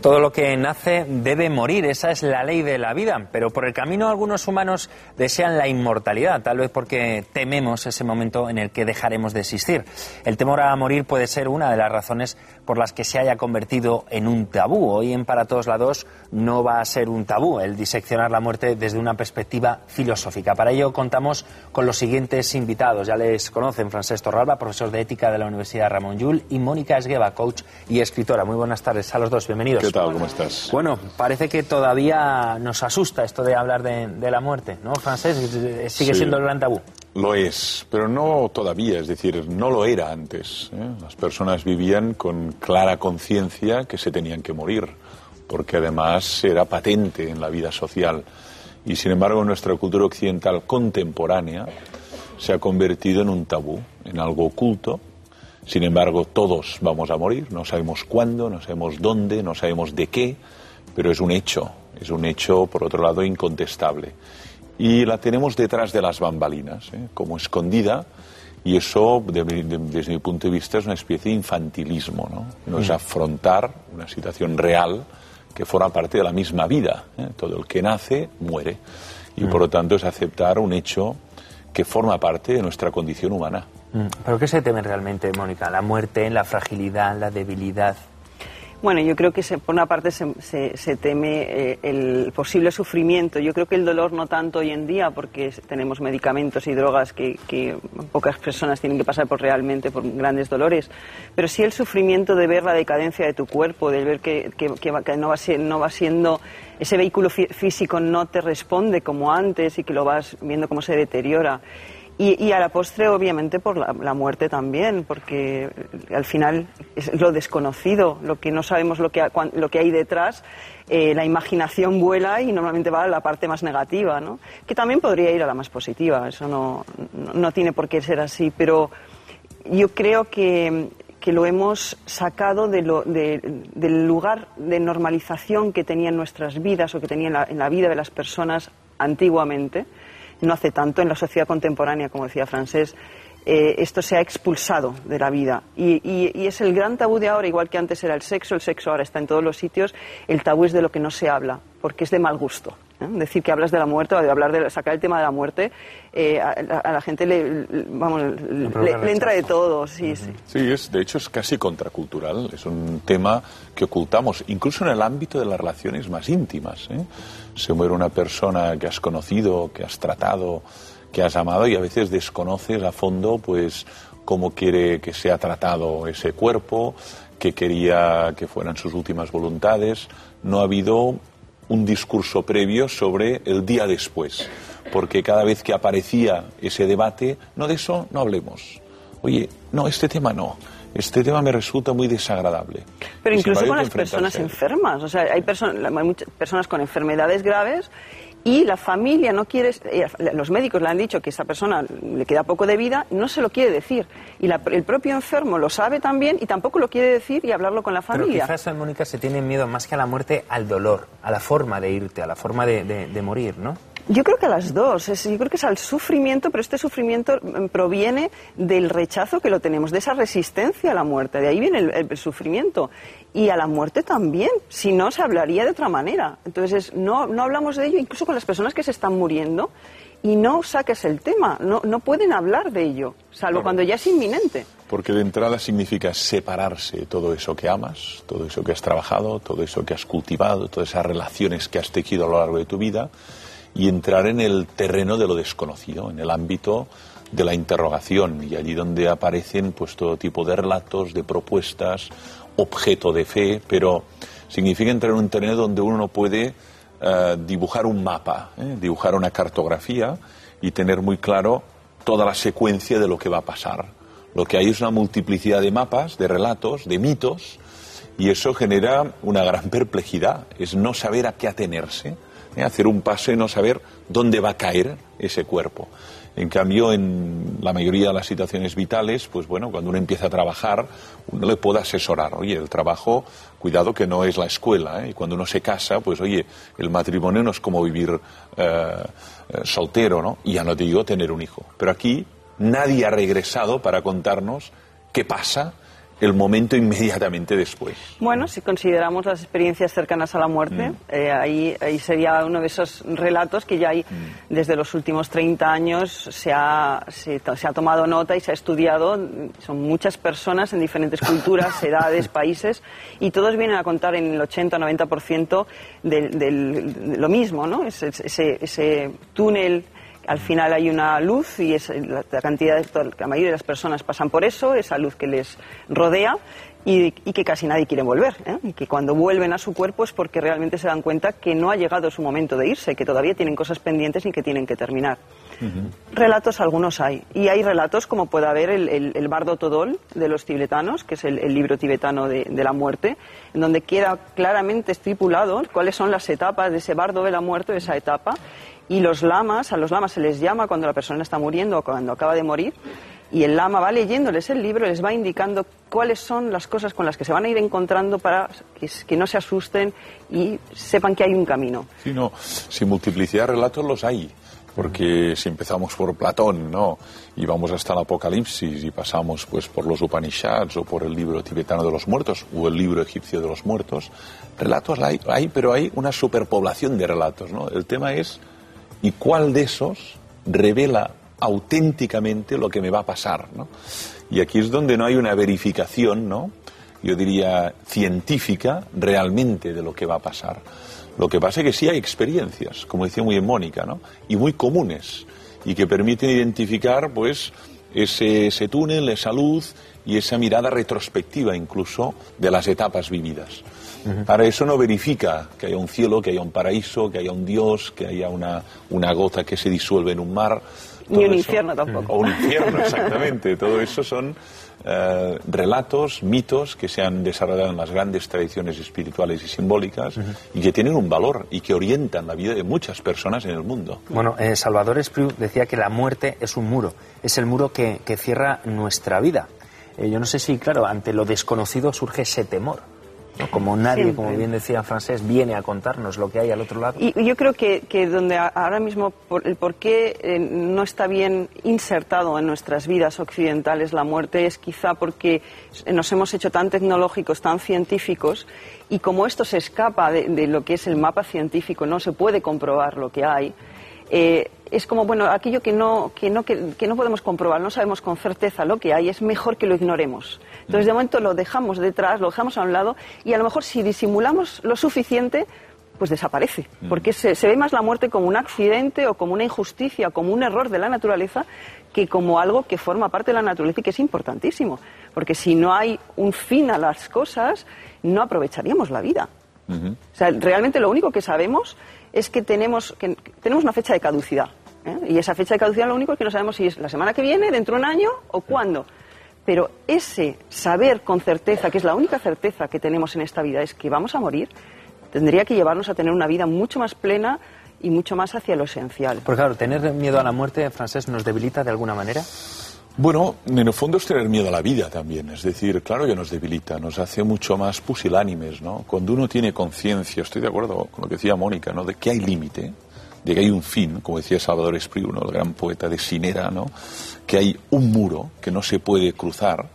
Todo lo que nace debe morir, esa es la ley de la vida, pero por el camino algunos humanos desean la inmortalidad, tal vez porque tememos ese momento en el que dejaremos de existir. El temor a morir puede ser una de las razones por las que se haya convertido en un tabú. Hoy en Para Todos Lados no va a ser un tabú el diseccionar la muerte desde una perspectiva filosófica. Para ello contamos con los siguientes invitados. Ya les conocen Francesc Torralba, profesor de ética de la Universidad Ramón Llull, y Mónica Esgueva, coach y escritora. Muy buenas tardes a los dos, bienvenidos. ¿Qué tal? ¿Cómo estás? Bueno, parece que todavía nos asusta esto de hablar de, la muerte, ¿no, Francés? Sigue siendo el gran tabú. Lo es, pero no todavía, es decir, no lo era antes. ¿eh? Las personas vivían con clara conciencia que se tenían que morir, porque además era patente en la vida social. Y sin embargo, nuestra cultura occidental contemporánea se ha convertido en un tabú, en algo oculto, sin embargo, todos vamos a morir, no sabemos cuándo, no sabemos dónde, no sabemos de qué, pero es un hecho, es un hecho, por otro lado, incontestable. Y la tenemos detrás de las bambalinas, ¿eh? como escondida, y eso, desde mi punto de vista, es una especie de infantilismo, ¿no? No es mm. afrontar una situación real que forma parte de la misma vida. ¿eh? Todo el que nace muere. Y por mm. lo tanto es aceptar un hecho que forma parte de nuestra condición humana. Mm. ¿Pero qué se teme realmente, Mónica? ¿La muerte, la fragilidad, la debilidad? Bueno, yo creo que por una parte se, se, teme eh, el posible sufrimiento. Yo creo que el dolor no tanto hoy en día, porque tenemos medicamentos y drogas que, que, pocas personas tienen que pasar por realmente por grandes dolores, pero sí el sufrimiento de ver la decadencia de tu cuerpo, de ver que, que, no, va, no va siendo ese vehículo físico no te responde como antes y que lo vas viendo cómo se deteriora. Y, a la postre, obviamente, por la, muerte también, porque al final es lo desconocido, lo que no sabemos lo que, lo que hay detrás, eh, la imaginación vuela y normalmente va a la parte más negativa, ¿no? que también podría ir a la más positiva, eso no, no, tiene por qué ser así, pero yo creo que, que lo hemos sacado de lo, del lugar de normalización que tenían nuestras vidas o que tenían en la vida de las personas antiguamente no hace tanto en la sociedad contemporánea, como decía Francés, eh, esto se ha expulsado de la vida. Y, es el gran tabú de ahora, igual que antes era el sexo, el sexo ahora está en todos los sitios, el tabú es de lo que no se habla, porque es de mal gusto. ¿Eh? Decir que hablas de la muerte o de hablar de sacar el tema de la muerte, eh, a, la gente le, vamos, le, entra de todo. Sí, sí. sí es, de hecho es casi contracultural, es un tema que ocultamos, incluso en el ámbito de las relaciones más íntimas. Se muere una persona que has conocido, que has tratado, que has amado y a veces desconoces a fondo pues cómo quiere que sea tratado ese cuerpo, qué quería que fueran sus últimas voluntades. No ha habido un discurso previo sobre el día después, porque cada vez que aparecía ese debate, no de eso no hablemos. Oye, no, este tema no. Este tema me resulta muy desagradable. Pero incluso con las personas enfermas. O sea, hay, hay muchas personas con enfermedades graves y la familia no quiere, eh, los médicos le han dicho que esa persona le queda poco de vida, no se lo quiere decir. Y el propio enfermo lo sabe también y tampoco lo quiere decir y hablarlo con la familia. Pero quizás, Mónica, se tiene miedo más que a la muerte, al dolor, a la forma de irte, a la forma de morir, ¿no? Yo creo que a las dos. yo creo que es al sufrimiento, pero este sufrimiento mm, proviene del rechazo que lo tenemos, de esa resistencia a la muerte. De ahí viene el, sufrimiento. Y a la muerte también. Si no, se hablaría de otra manera. Entonces, no, no hablamos de ello, incluso con las personas que se están muriendo, y no saques el tema. No, no pueden hablar de ello, salvo cuando ya es inminente. Porque de entrada significa separarse todo eso que amas, todo eso que has trabajado, todo eso que has cultivado, todas esas relaciones que has tejido a lo largo de tu vida y entrar en el terreno de lo desconocido, en el ámbito de la interrogación y allí donde aparecen pues todo tipo de relatos, de propuestas, objeto de fe, pero significa entrar en un terreno donde uno no puede eh, dibujar un mapa, ¿eh? dibujar una cartografía y tener muy claro toda la secuencia de lo que va a pasar. Lo que hay es una multiplicidad de mapas, de relatos, de mitos, y eso genera una gran perplejidad, es no saber a qué atenerse ¿eh? hacer un paso y no saber dónde va a caer ese cuerpo. En cambio, en la mayoría de las situaciones vitales, pues bueno, cuando uno empieza a trabajar, uno le puede asesorar. Oye, el trabajo, cuidado que no es la escuela. ¿eh? Y cuando uno se casa, pues oye, el matrimonio no es como vivir eh, soltero, ¿no? Y ya no te digo tener un hijo. Pero aquí nadie ha regresado para contarnos qué pasa el momento inmediatamente después. Bueno, si consideramos las experiencias cercanas a la muerte, mm. eh, ahí, ahí, sería uno de esos relatos que ya hay mm. desde los últimos 30 años se ha, se, ha tomado nota y se ha estudiado. Son muchas personas en diferentes culturas, edades, países, y todos vienen a contar en el 80-90% de, de, lo mismo, ¿no? Ese, ese, ese túnel al final hay una luz y es la, cantidad de, la mayoría de las personas pasan por eso, esa luz que les rodea y, que casi nadie quiere volver. ¿eh? Y que cuando vuelven a su cuerpo es porque realmente se dan cuenta que no ha llegado su momento de irse, que todavía tienen cosas pendientes y que tienen que terminar. Relatos algunos hay. Y hay relatos como puede haber el, Bardo Todol de los tibetanos, que es el, libro tibetano de, de, la muerte, en donde queda claramente estipulado cuáles son las etapas de ese bardo de la muerte, de esa etapa, y los lamas, a los lamas se les llama cuando la persona está muriendo o cuando acaba de morir, y el lama va leyéndoles el libro, les va indicando cuáles son las cosas con las que se van a ir encontrando para que, no se asusten y sepan que hay un camino. Sí, no, sin multiplicidad de relatos los hay. Porque si empezamos por Platón, ¿no? Y vamos hasta el Apocalipsis y pasamos pues por los Upanishads o por el libro tibetano de los muertos o el libro egipcio de los muertos, relatos hay, hay pero hay una superpoblación de relatos, ¿no? El tema es y cuál de esos revela auténticamente lo que me va a pasar. ¿no? Y aquí es donde no hay una verificación, ¿no? yo diría, científica realmente de lo que va a pasar. Lo que pasa es que sí hay experiencias, como decía muy bien Mónica, ¿no? y muy comunes, y que permiten identificar pues, ese, ese túnel, esa luz y esa mirada retrospectiva incluso de las etapas vividas. Para eso no verifica que haya un cielo, que haya un paraíso, que haya un Dios, que haya una, una gota que se disuelve en un mar. Ni un infierno tampoco. O un infierno, exactamente. Todo eso son eh, relatos, mitos que se han desarrollado en las grandes tradiciones espirituales y simbólicas y que tienen un valor y que orientan la vida de muchas personas en el mundo. Bueno, eh, Salvador Espriu decía que la muerte es un muro, es el muro que, que cierra nuestra vida. Eh, yo no sé si, claro, ante lo desconocido surge ese temor. Como nadie, como bien decía Francés, viene a contarnos lo que hay al otro lado. Y yo creo que, donde ahora mismo el por qué eh, no está bien insertado en nuestras vidas occidentales la muerte es quizá porque nos hemos hecho tan tecnológicos, tan científicos, y como esto se escapa de lo que es el mapa científico, no se puede comprobar lo que hay, eh, es como, bueno, aquello que no, que, no, que, no podemos comprobar, no sabemos con certeza lo que hay, es mejor que lo ignoremos. Entonces, de momento lo dejamos detrás, lo dejamos a un lado y a lo mejor si disimulamos lo suficiente, pues desaparece. Porque se, ve más la muerte como un accidente o como una injusticia, como un error de la naturaleza, que como algo que forma parte de la naturaleza y que es importantísimo. Porque si no hay un fin a las cosas, no aprovecharíamos la vida. O sea, realmente lo único que sabemos es que tenemos, que, tenemos una fecha de caducidad. ¿eh? Y esa fecha de caducidad lo único es que no sabemos si es la semana que viene, dentro de un año o cuándo. Pero ese saber con certeza, que es la única certeza que tenemos en esta vida, es que vamos a morir, tendría que llevarnos a tener una vida mucho más plena y mucho más hacia lo esencial. Porque claro, tener miedo a la muerte, Francés, nos debilita de alguna manera. Bueno, en el fondo es tener miedo a la vida también. Es decir, claro que nos debilita, nos hace mucho más pusilánimes, ¿no? Cuando uno tiene conciencia, estoy de acuerdo con lo que decía Mónica, ¿no? De que hay límite, de que hay un fin, como decía Salvador Espriu, el gran poeta de Sinera, ¿no? Que hay un muro que no se puede cruzar.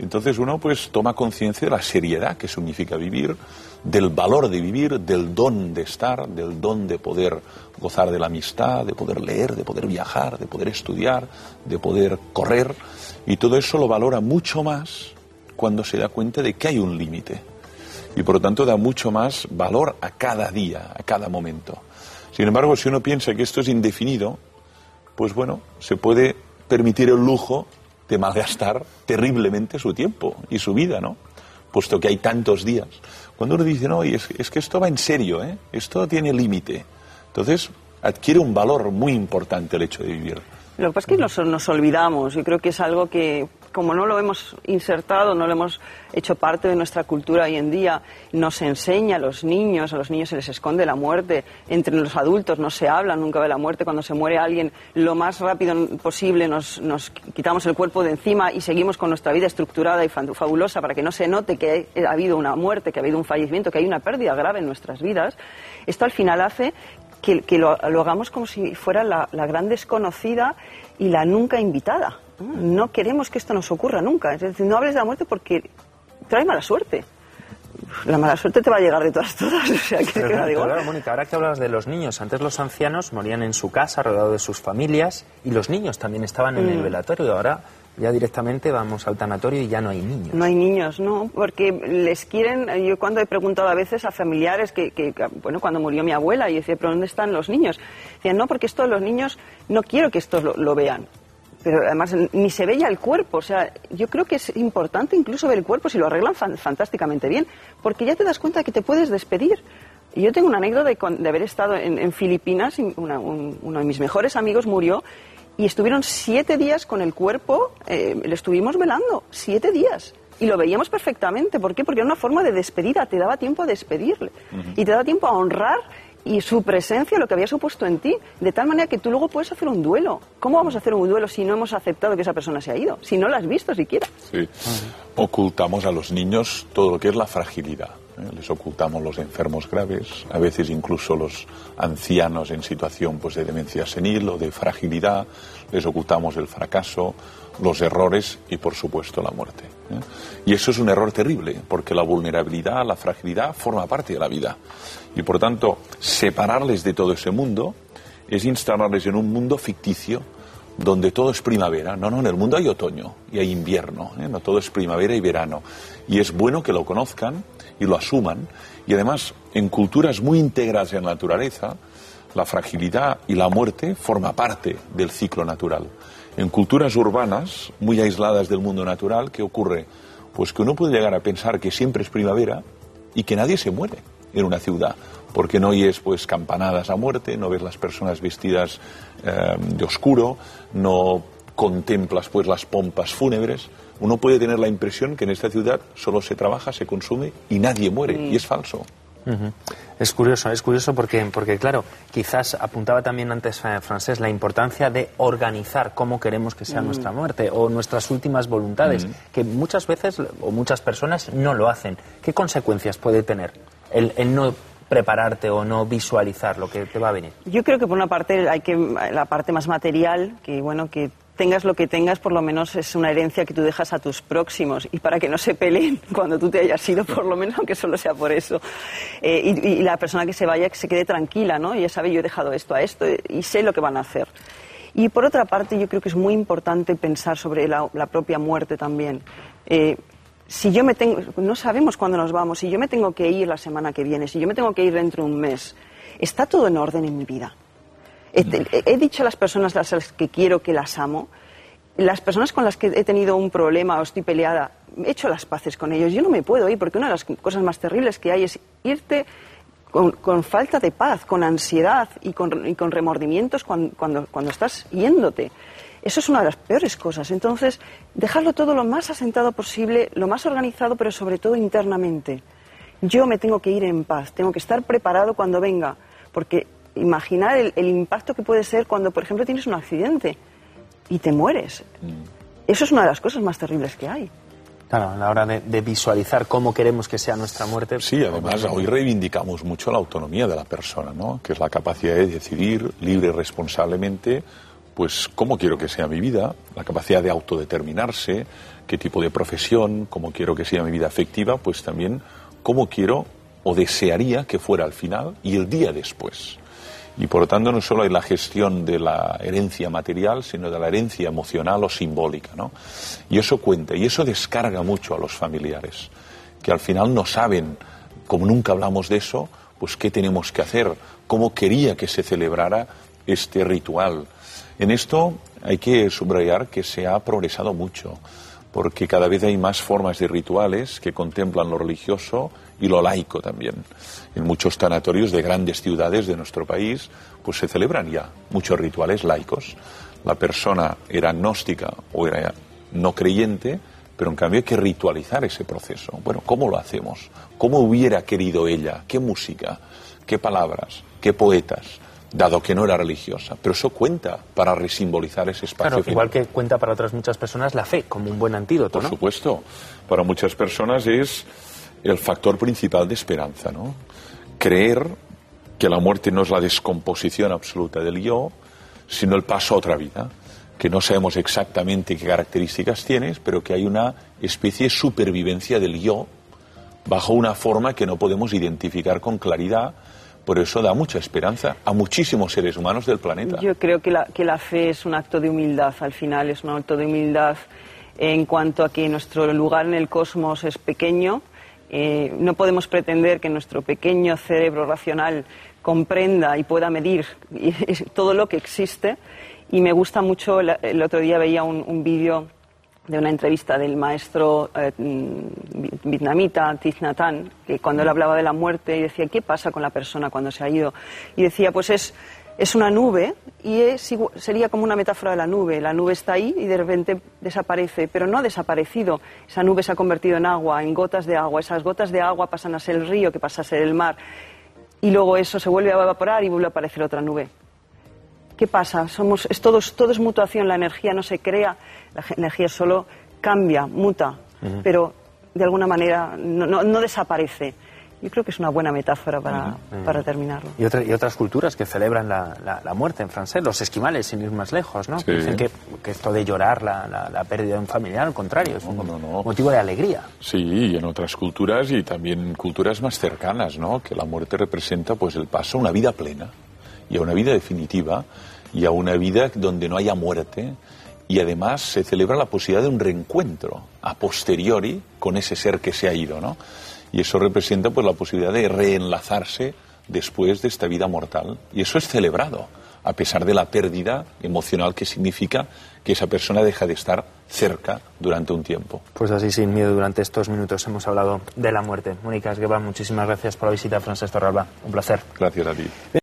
Entonces uno pues toma conciencia de la seriedad que significa vivir, del valor de vivir, del don de estar, del don de poder gozar de la amistad, de poder leer, de poder viajar, de poder estudiar, de poder correr. Y todo eso lo valora mucho más cuando se da cuenta de que hay un límite. Y por lo tanto da mucho más valor a cada día, a cada momento. Sin embargo, si uno piensa que esto es indefinido, pues bueno, se puede permitir el lujo de malgastar terriblemente su tiempo y su vida, ¿no? Puesto que hay tantos días. Cuando uno dice, no, es, es que esto va en serio, ¿eh? esto tiene límite. Entonces, adquiere un valor muy importante el hecho de vivir. Lo que pasa es que nos, nos olvidamos. Yo creo que es algo que, como no lo hemos insertado, no lo hemos hecho parte de nuestra cultura hoy en día, nos enseña a los niños, a los niños se les esconde la muerte, entre los adultos no se habla nunca de la muerte, cuando se muere alguien, lo más rápido posible nos, nos quitamos el cuerpo de encima y seguimos con nuestra vida estructurada y fabulosa para que no se note que ha habido una muerte, que ha habido un fallecimiento, que hay una pérdida grave en nuestras vidas. Esto al final hace que, lo, hagamos como si fuera la gran desconocida y la nunca invitada. No queremos que esto nos ocurra nunca. Es decir, no hables de la muerte porque trae mala suerte. La mala suerte te va a llegar de todas todas, o sea, que Pero te la claro, digo. claro, Mónica, ahora que hablas de los niños, antes los ancianos morían en su casa, rodeados de sus familias, y los niños también estaban en Mm. el velatorio, y ahora ya directamente vamos al tanatorio y ya no hay niños. No hay niños, no, porque les quieren. Yo cuando he preguntado a veces a familiares que, que- que, bueno, cuando murió mi abuela, y decía, ¿pero dónde están los niños? Decían, no, porque esto los niños no quiero que estos lo, lo vean. Pero además ni se veía el cuerpo, o sea, yo creo que es importante incluso ver el cuerpo si lo arreglan fan- fantásticamente bien, porque ya te das cuenta que te puedes despedir. Y yo tengo una anécdota de, de haber estado en, en Filipinas, y una- un- uno de mis mejores amigos murió y estuvieron siete días con el cuerpo, eh, le estuvimos velando, siete días. Y lo veíamos perfectamente. ¿Por qué? Porque era una forma de despedida, te daba tiempo a despedirle. Y te daba tiempo a honrar y su presencia, lo que había supuesto en ti, de tal manera que tú luego puedes hacer un duelo. ¿Cómo vamos a hacer un duelo si no hemos aceptado que esa persona se ha ido? Si no la has visto siquiera. Sí. Ocultamos a los niños todo lo que es la fragilidad. Les ocultamos los enfermos graves, a veces incluso los ancianos en situación pues, de demencia senil o de fragilidad. Les ocultamos el fracaso, los errores y, por supuesto, la muerte. ¿eh? Y eso es un error terrible, porque la vulnerabilidad, la fragilidad forma parte de la vida. Y, por tanto, separarles de todo ese mundo es instalarles en un mundo ficticio donde todo es primavera. No, no, en el mundo hay otoño y hay invierno, ¿eh? no todo es primavera y verano. Y es bueno que lo conozcan y lo asuman. Y además, en culturas muy integradas en la naturaleza, la fragilidad y la muerte forma parte del ciclo natural. En culturas urbanas, muy aisladas del mundo natural, ¿qué ocurre? Pues que uno puede llegar a pensar que siempre es primavera y que nadie se muere en una ciudad, porque no oyes pues campanadas a muerte, no ves las personas vestidas eh, de oscuro, no contemplas pues las pompas fúnebres. Uno puede tener la impresión que en esta ciudad solo se trabaja, se consume y nadie muere, y es falso. Es curioso, es curioso porque, porque, claro, quizás apuntaba también antes eh, Francés la importancia de organizar cómo queremos que sea nuestra muerte o nuestras últimas voluntades, que muchas veces o muchas personas no lo hacen. ¿Qué consecuencias puede tener el, el no prepararte o no visualizar lo que te va a venir? Yo creo que por una parte hay que la parte más material, que bueno, que tengas lo que tengas, por lo menos es una herencia que tú dejas a tus próximos y para que no se peleen cuando tú te hayas ido, por lo menos, aunque solo sea por eso. Eh, y, y la persona que se vaya, que se quede tranquila, ¿no? Y ya sabe, yo he dejado esto a esto eh, y sé lo que van a hacer. Y por otra parte, yo creo que es muy importante pensar sobre la, la propia muerte también. Eh, si yo me tengo, no sabemos cuándo nos vamos, si yo me tengo que ir la semana que viene, si yo me tengo que ir dentro de un mes, ¿está todo en orden en mi vida? He, he dicho a las personas a las que quiero que las amo, las personas con las que he tenido un problema o estoy peleada, he hecho las paces con ellos. Yo no me puedo ir porque una de las cosas más terribles que hay es irte con, con falta de paz, con ansiedad y con, y con remordimientos cuando, cuando, cuando estás yéndote. Eso es una de las peores cosas. Entonces, dejarlo todo lo más asentado posible, lo más organizado, pero sobre todo internamente. Yo me tengo que ir en paz, tengo que estar preparado cuando venga, porque imaginar el, el impacto que puede ser cuando, por ejemplo, tienes un accidente y te mueres. Eso es una de las cosas más terribles que hay. Claro, a la hora de, de visualizar cómo queremos que sea nuestra muerte. Sí, además hoy reivindicamos mucho la autonomía de la persona, ¿no? Que es la capacidad de decidir libre y responsablemente, pues cómo quiero que sea mi vida, la capacidad de autodeterminarse, qué tipo de profesión, cómo quiero que sea mi vida afectiva, pues también cómo quiero o desearía que fuera al final y el día después. Y por lo tanto no solo hay la gestión de la herencia material, sino de la herencia emocional o simbólica, ¿no? Y eso cuenta, y eso descarga mucho a los familiares, que al final no saben, como nunca hablamos de eso, pues qué tenemos que hacer, cómo quería que se celebrara este ritual. En esto hay que subrayar que se ha progresado mucho, porque cada vez hay más formas de rituales que contemplan lo religioso y lo laico también. En muchos tanatorios de grandes ciudades de nuestro país, pues se celebran ya muchos rituales laicos. La persona era agnóstica o era no creyente, pero en cambio hay que ritualizar ese proceso. Bueno, ¿cómo lo hacemos? ¿Cómo hubiera querido ella? ¿Qué música? ¿Qué palabras? ¿Qué poetas? Dado que no era religiosa. Pero eso cuenta para resimbolizar ese espacio. Claro, igual que cuenta para otras muchas personas la fe como un buen antídoto, Por ¿no? supuesto. Para muchas personas es el factor principal de esperanza, ¿no? Creer que la muerte no es la descomposición absoluta del yo, sino el paso a otra vida. que no sabemos exactamente qué características tienes, pero que hay una especie de supervivencia del yo bajo una forma que no podemos identificar con claridad. Por eso da mucha esperanza a muchísimos seres humanos del planeta. Yo creo que la, que la fe es un acto de humildad, al final es un acto de humildad en cuanto a que nuestro lugar en el cosmos es pequeño. Eh, no podemos pretender que nuestro pequeño cerebro racional comprenda y pueda medir todo lo que existe y me gusta mucho, el otro día veía un, vídeo de una entrevista del maestro eh, mm, vietnamita Thich Nhat Hanh, que cuando él hablaba de la muerte y decía, ¿qué pasa con la persona cuando se ha ido? Y decía, pues es, es una nube y sería como una metáfora de la nube. La nube está ahí y de repente desaparece, pero no ha desaparecido. Esa nube se ha convertido en agua, en gotas de agua. Esas gotas de agua pasan a ser el río, que pasa a ser el mar. Y luego eso se vuelve a evaporar y vuelve a aparecer otra nube. ¿Qué pasa? Somos, es todo, todo es mutuación, la energía no se crea, la energía solo cambia, muta, pero de alguna manera no, desaparece. Yo creo que es una buena metáfora para, para terminarlo. Y, y, otras culturas que celebran la, la, muerte en francés, los esquimales, sin ir más lejos, ¿no? Dicen que, que, esto de llorar la, la, pérdida de un familiar, al contrario, es un motivo de alegría. Sí, y en otras culturas y también culturas más cercanas, ¿no? Que la muerte representa pues el paso a una vida plena y a una vida definitiva y a una vida donde no haya muerte y además se celebra la posibilidad de un reencuentro a posteriori con ese ser que se ha ido, ¿no? Y eso representa pues la posibilidad de reenlazarse después de esta vida mortal y eso es celebrado a pesar de la pérdida emocional que significa que esa persona deja de estar cerca durante un tiempo. Pues así, sin miedo, durante estos minutos hemos hablado de la muerte. Mónica Esgueva, muchísimas gracias por la visita a Torralba. Un placer. Gracias a ti.